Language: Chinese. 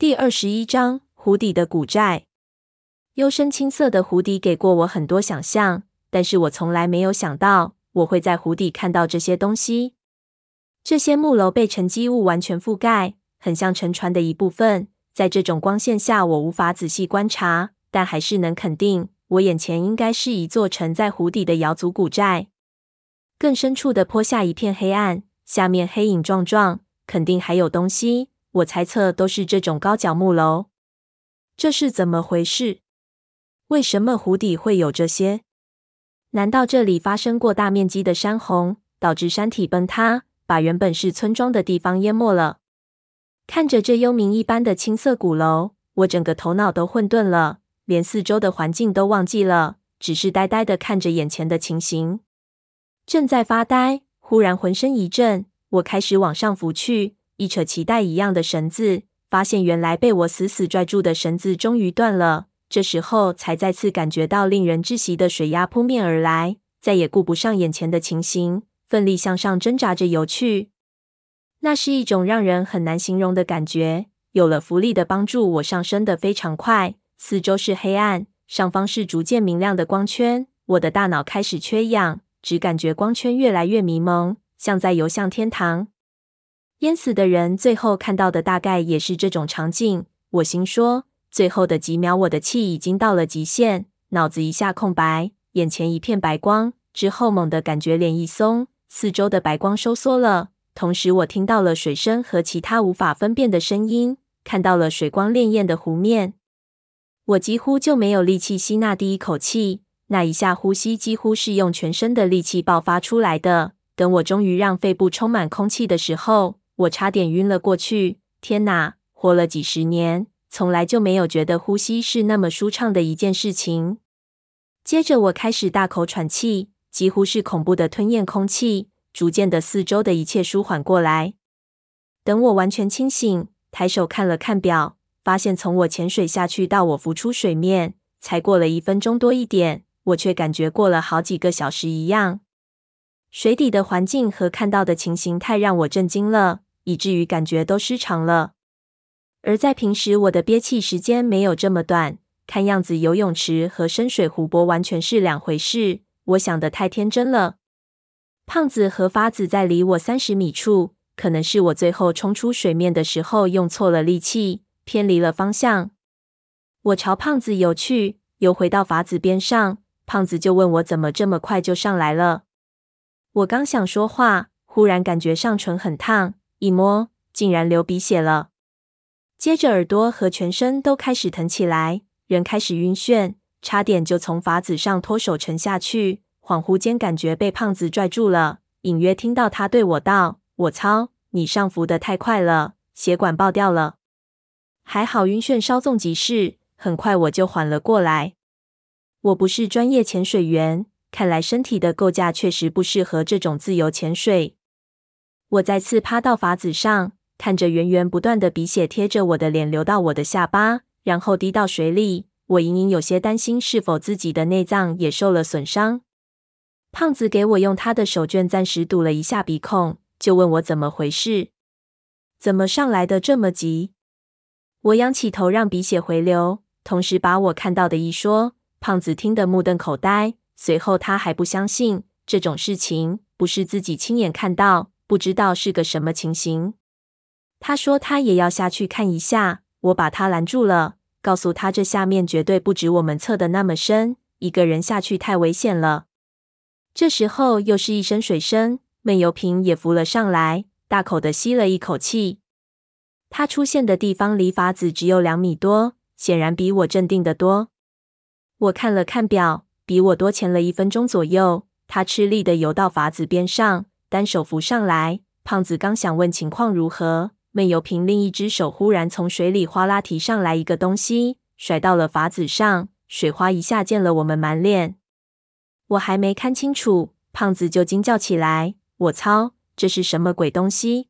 第二十一章湖底的古寨。幽深青色的湖底给过我很多想象，但是我从来没有想到我会在湖底看到这些东西。这些木楼被沉积物完全覆盖，很像沉船的一部分。在这种光线下，我无法仔细观察，但还是能肯定，我眼前应该是一座沉在湖底的瑶族古寨。更深处的坡下一片黑暗，下面黑影幢幢，肯定还有东西。我猜测都是这种高脚木楼。这是怎么回事？为什么湖底会有这些？难道这里发生过大面积的山洪，导致山体崩塌，把原本是村庄的地方淹没了？看着这幽冥一般的青色古楼，我整个头脑都混沌了，连四周的环境都忘记了，只是呆呆的看着眼前的情形。正在发呆，忽然浑身一震，我开始往上浮去。一扯脐带一样的绳子，发现原来被我死死拽住的绳子终于断了。这时候才再次感觉到令人窒息的水压扑面而来，再也顾不上眼前的情形，奋力向上挣扎着游去。那是一种让人很难形容的感觉。有了浮力的帮助，我上升得非常快。四周是黑暗，上方是逐渐明亮的光圈。我的大脑开始缺氧，只感觉光圈越来越迷蒙，像在游向天堂。淹死的人最后看到的大概也是这种场景。我心说，最后的几秒，我的气已经到了极限，脑子一下空白，眼前一片白光。之后猛地感觉脸一松，四周的白光收缩了，同时我听到了水声和其他无法分辨的声音，看到了水光潋滟的湖面。我几乎就没有力气吸纳第一口气，那一下呼吸几乎是用全身的力气爆发出来的。等我终于让肺部充满空气的时候，我差点晕了过去！天哪，活了几十年，从来就没有觉得呼吸是那么舒畅的一件事情。接着，我开始大口喘气，几乎是恐怖的吞咽空气。逐渐的，四周的一切舒缓过来。等我完全清醒，抬手看了看表，发现从我潜水下去到我浮出水面，才过了一分钟多一点，我却感觉过了好几个小时一样。水底的环境和看到的情形太让我震惊了。以至于感觉都失常了。而在平时，我的憋气时间没有这么短。看样子，游泳池和深水湖泊完全是两回事。我想得太天真了。胖子和发子在离我三十米处，可能是我最后冲出水面的时候用错了力气，偏离了方向。我朝胖子游去，游回到法子边上，胖子就问我怎么这么快就上来了。我刚想说话，忽然感觉上唇很烫。一摸，竟然流鼻血了。接着耳朵和全身都开始疼起来，人开始晕眩，差点就从筏子上脱手沉下去。恍惚间，感觉被胖子拽住了，隐约听到他对我道：“我操，你上浮的太快了，血管爆掉了。”还好晕眩稍纵即逝，很快我就缓了过来。我不是专业潜水员，看来身体的构架确实不适合这种自由潜水。我再次趴到筏子上，看着源源不断的鼻血贴着我的脸流到我的下巴，然后滴到水里。我隐隐有些担心，是否自己的内脏也受了损伤。胖子给我用他的手绢暂时堵了一下鼻孔，就问我怎么回事，怎么上来的这么急？我仰起头让鼻血回流，同时把我看到的一说。胖子听得目瞪口呆，随后他还不相信这种事情不是自己亲眼看到。不知道是个什么情形，他说他也要下去看一下。我把他拦住了，告诉他这下面绝对不止我们测的那么深，一个人下去太危险了。这时候又是一声水声，闷油瓶也浮了上来，大口的吸了一口气。他出现的地方离筏子只有两米多，显然比我镇定得多。我看了看表，比我多潜了一分钟左右。他吃力的游到筏子边上。单手扶上来，胖子刚想问情况如何，闷油瓶另一只手忽然从水里哗啦提上来一个东西，甩到了筏子上，水花一下溅了我们满脸。我还没看清楚，胖子就惊叫起来：“我操，这是什么鬼东西？”